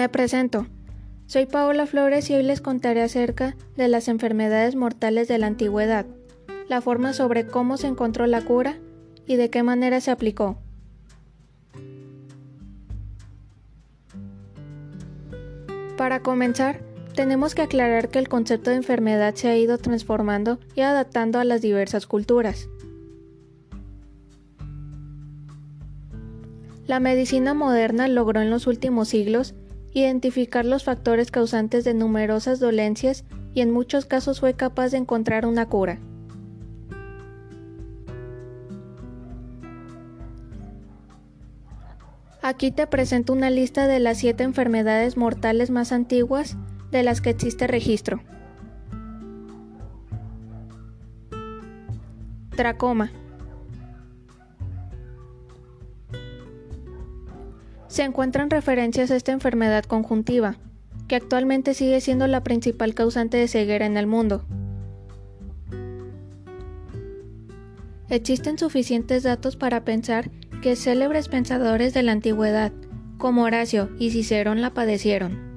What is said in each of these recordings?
Me presento. Soy Paola Flores y hoy les contaré acerca de las enfermedades mortales de la antigüedad, la forma sobre cómo se encontró la cura y de qué manera se aplicó. Para comenzar, tenemos que aclarar que el concepto de enfermedad se ha ido transformando y adaptando a las diversas culturas. La medicina moderna logró en los últimos siglos identificar los factores causantes de numerosas dolencias y en muchos casos fue capaz de encontrar una cura. Aquí te presento una lista de las siete enfermedades mortales más antiguas de las que existe registro. Tracoma. Se encuentran referencias a esta enfermedad conjuntiva, que actualmente sigue siendo la principal causante de ceguera en el mundo. Existen suficientes datos para pensar que célebres pensadores de la antigüedad, como Horacio y Cicerón, la padecieron.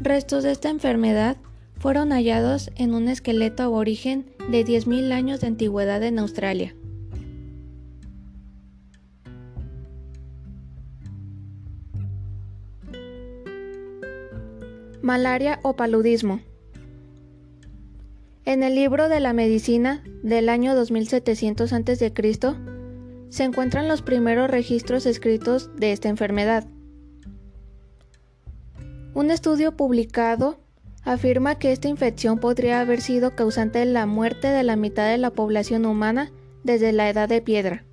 Restos de esta enfermedad fueron hallados en un esqueleto aborigen de 10.000 años de antigüedad en Australia. Malaria o paludismo. En el libro de la medicina del año 2700 a.C. se encuentran los primeros registros escritos de esta enfermedad. Un estudio publicado afirma que esta infección podría haber sido causante de la muerte de la mitad de la población humana desde la edad de piedra.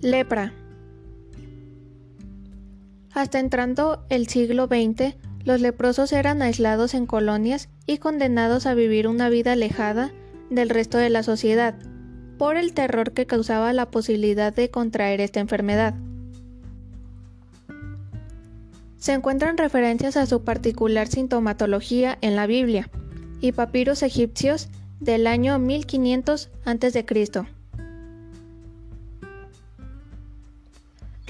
Lepra. Hasta entrando el siglo XX, los leprosos eran aislados en colonias y condenados a vivir una vida alejada del resto de la sociedad, por el terror que causaba la posibilidad de contraer esta enfermedad. Se encuentran referencias a su particular sintomatología en la Biblia y papiros egipcios del año 1500 a.C.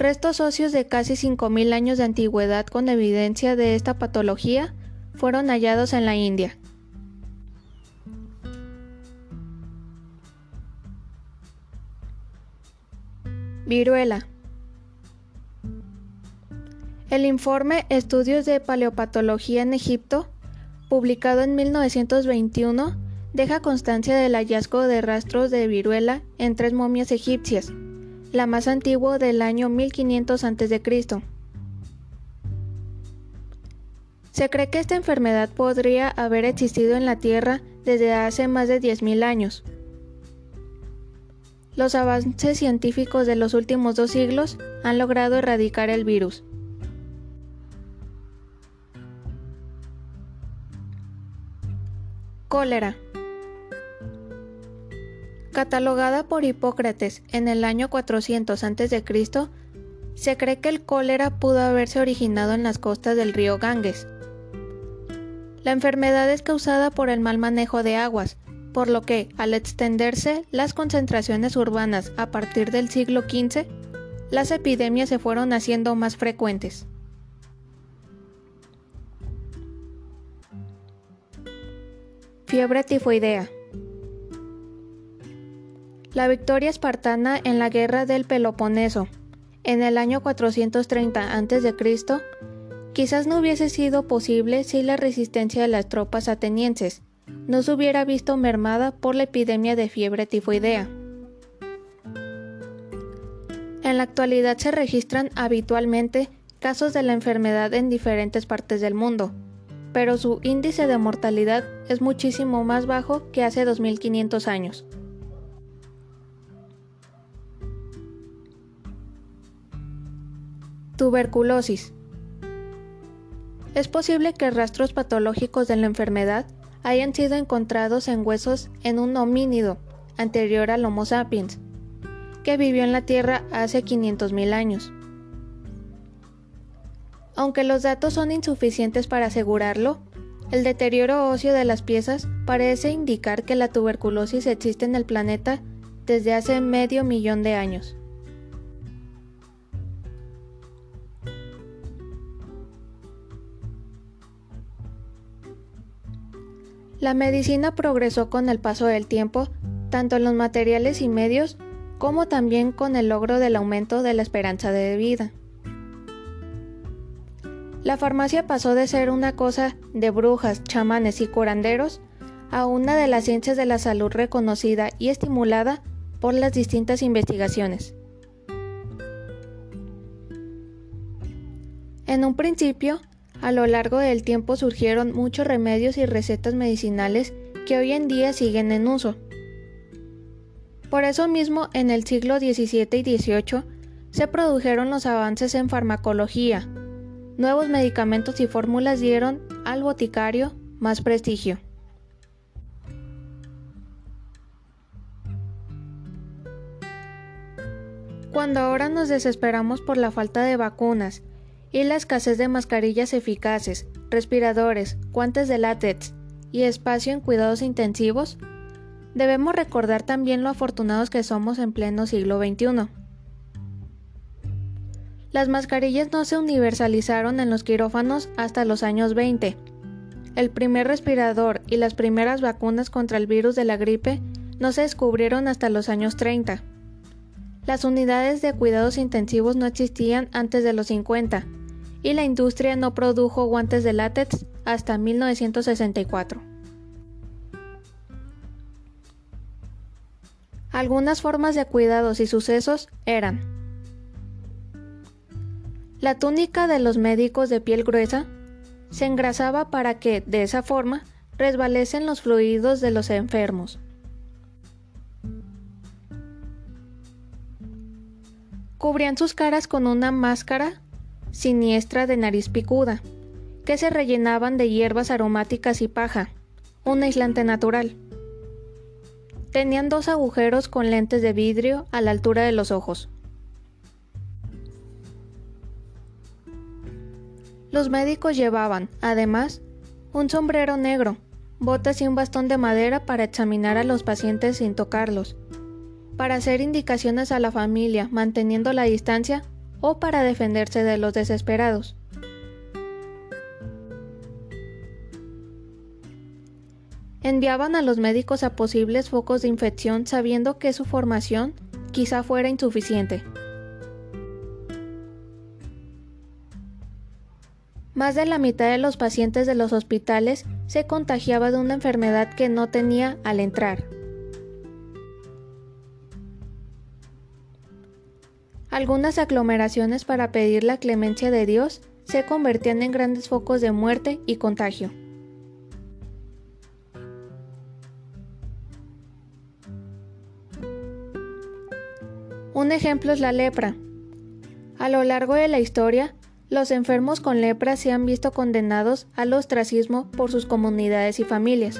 Restos óseos de casi 5.000 años de antigüedad con evidencia de esta patología fueron hallados en la India. Viruela. El informe Estudios de Paleopatología en Egipto, publicado en 1921, deja constancia del hallazgo de rastros de viruela en tres momias egipcias, la más antigua del año 1500 a.C. Se cree que esta enfermedad podría haber existido en la Tierra desde hace más de 10.000 años. Los avances científicos de los últimos dos siglos han logrado erradicar el virus. Cólera. Catalogada por Hipócrates en el año 400 a.C., se cree que el cólera pudo haberse originado en las costas del río Ganges. La enfermedad es causada por el mal manejo de aguas, por lo que, al extenderse las concentraciones urbanas a partir del siglo XV, las epidemias se fueron haciendo más frecuentes. Fiebre tifoidea. La victoria espartana en la guerra del Peloponeso, en el año 430 a.C., quizás no hubiese sido posible si la resistencia de las tropas atenienses no se hubiera visto mermada por la epidemia de fiebre tifoidea. En la actualidad se registran habitualmente casos de la enfermedad en diferentes partes del mundo, pero su índice de mortalidad es muchísimo más bajo que hace 2500 años. Tuberculosis. Es posible que rastros patológicos de la enfermedad hayan sido encontrados en huesos en un homínido anterior al Homo sapiens, que vivió en la Tierra hace 500.000 años. Aunque los datos son insuficientes para asegurarlo, El deterioro óseo de las piezas parece indicar que la tuberculosis existe en el planeta desde hace medio millón de años. La medicina progresó con el paso del tiempo, tanto en los materiales y medios, como también con el logro del aumento de la esperanza de vida. La farmacia pasó de ser una cosa de brujas, chamanes y curanderos a una de las ciencias de la salud reconocida y estimulada por las distintas investigaciones. En un principio, a lo largo del tiempo surgieron muchos remedios y recetas medicinales que hoy en día siguen en uso. Por eso mismo, en el siglo XVII y XVIII se produjeron los avances en farmacología. Nuevos medicamentos y fórmulas dieron al boticario más prestigio. Cuando ahora nos desesperamos por la falta de vacunas y la escasez de mascarillas eficaces, respiradores, guantes de látex y espacio en cuidados intensivos, debemos recordar también lo afortunados que somos en pleno siglo XXI. Las mascarillas no se universalizaron en los quirófanos hasta los años 20. El primer respirador y las primeras vacunas contra el virus de la gripe no se descubrieron hasta los años 30. Las unidades de cuidados intensivos no existían antes de los 50 y la industria no produjo guantes de látex hasta 1964. Algunas formas de cuidados y sucesos eran la túnica de los médicos de piel gruesa se engrasaba para que, de esa forma, resbalecen los fluidos de los enfermos. Cubrían sus caras con una máscara siniestra de nariz picuda, que se rellenaban de hierbas aromáticas y paja, un aislante natural. Tenían dos agujeros con lentes de vidrio a la altura de los ojos. Los médicos llevaban, además, un sombrero negro, botas y un bastón de madera para examinar a los pacientes sin tocarlos, para hacer indicaciones a la familia manteniendo la distancia o para defenderse de los desesperados. Enviaban a los médicos a posibles focos de infección sabiendo que su formación quizá fuera insuficiente. Más de la mitad de los pacientes de los hospitales se contagiaba de una enfermedad que no tenía al entrar. Algunas aglomeraciones para pedir la clemencia de Dios se convertían en grandes focos de muerte y contagio. Un ejemplo es la lepra. A lo largo de la historia, los enfermos con lepra se han visto condenados al ostracismo por sus comunidades y familias.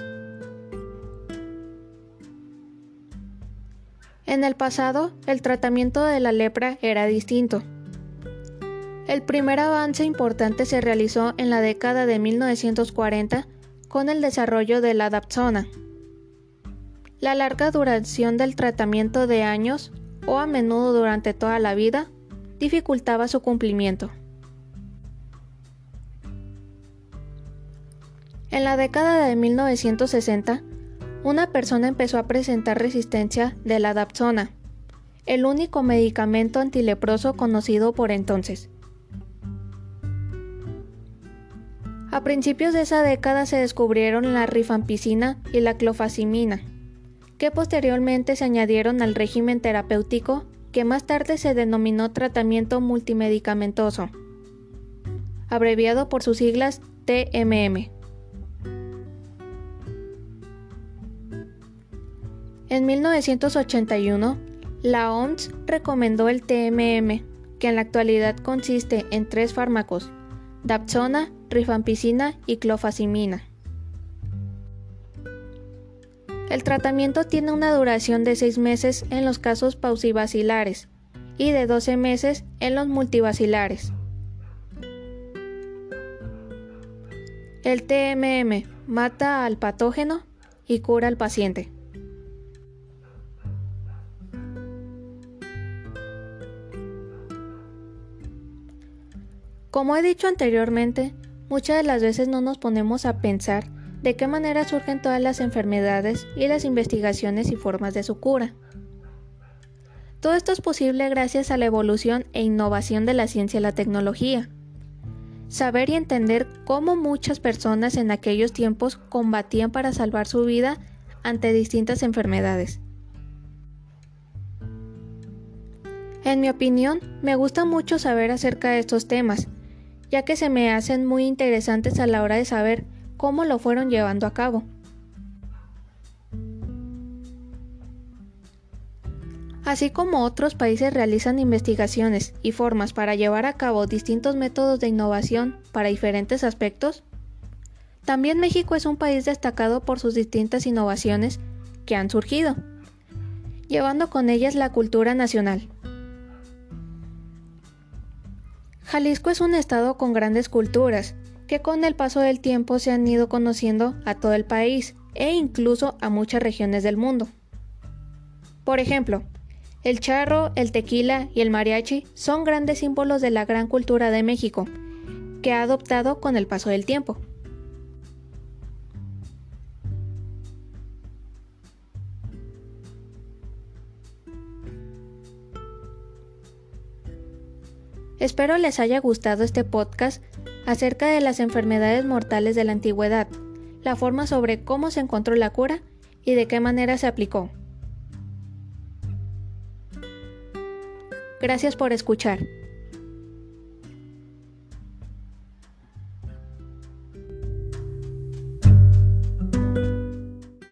En el pasado, el tratamiento de la lepra era distinto. El primer avance importante se realizó en la década de 1940 con el desarrollo de la Dapsona. La larga duración del tratamiento de años, o a menudo durante toda la vida, dificultaba su cumplimiento. En la década de 1960, una persona empezó a presentar resistencia de la Dapsona, el único medicamento antileproso conocido por entonces. A principios de esa década se descubrieron la rifampicina y la clofazimina, que posteriormente se añadieron al régimen terapéutico que más tarde se denominó tratamiento multimedicamentoso, abreviado por sus siglas TMM. En 1981, la OMS recomendó el TMM, que en la actualidad consiste en tres fármacos, Dapsona, rifampicina y clofazimina. El tratamiento tiene una duración de 6 meses en los casos pausivacilares y de 12 meses en los multivacilares. El TMM mata al patógeno y cura al paciente. Como he dicho anteriormente, muchas de las veces no nos ponemos a pensar de qué manera surgen todas las enfermedades y las investigaciones y formas de su cura. Todo esto es posible gracias a la evolución e innovación de la ciencia y la tecnología. Saber y entender cómo muchas personas en aquellos tiempos combatían para salvar su vida ante distintas enfermedades. En mi opinión, me gusta mucho saber acerca de estos temas, ya que se me hacen muy interesantes a la hora de saber cómo lo fueron llevando a cabo. Así como otros países realizan investigaciones y formas para llevar a cabo distintos métodos de innovación para diferentes aspectos, también México es un país destacado por sus distintas innovaciones que han surgido, llevando con ellas la cultura nacional. Jalisco es un estado con grandes culturas, que con el paso del tiempo se han ido conociendo a todo el país e incluso a muchas regiones del mundo. Por ejemplo, el charro, el tequila y el mariachi son grandes símbolos de la gran cultura de México, que ha adoptado con el paso del tiempo. Espero les haya gustado este podcast acerca de las enfermedades mortales de la antigüedad, la forma sobre cómo se encontró la cura y de qué manera se aplicó. Gracias por escuchar.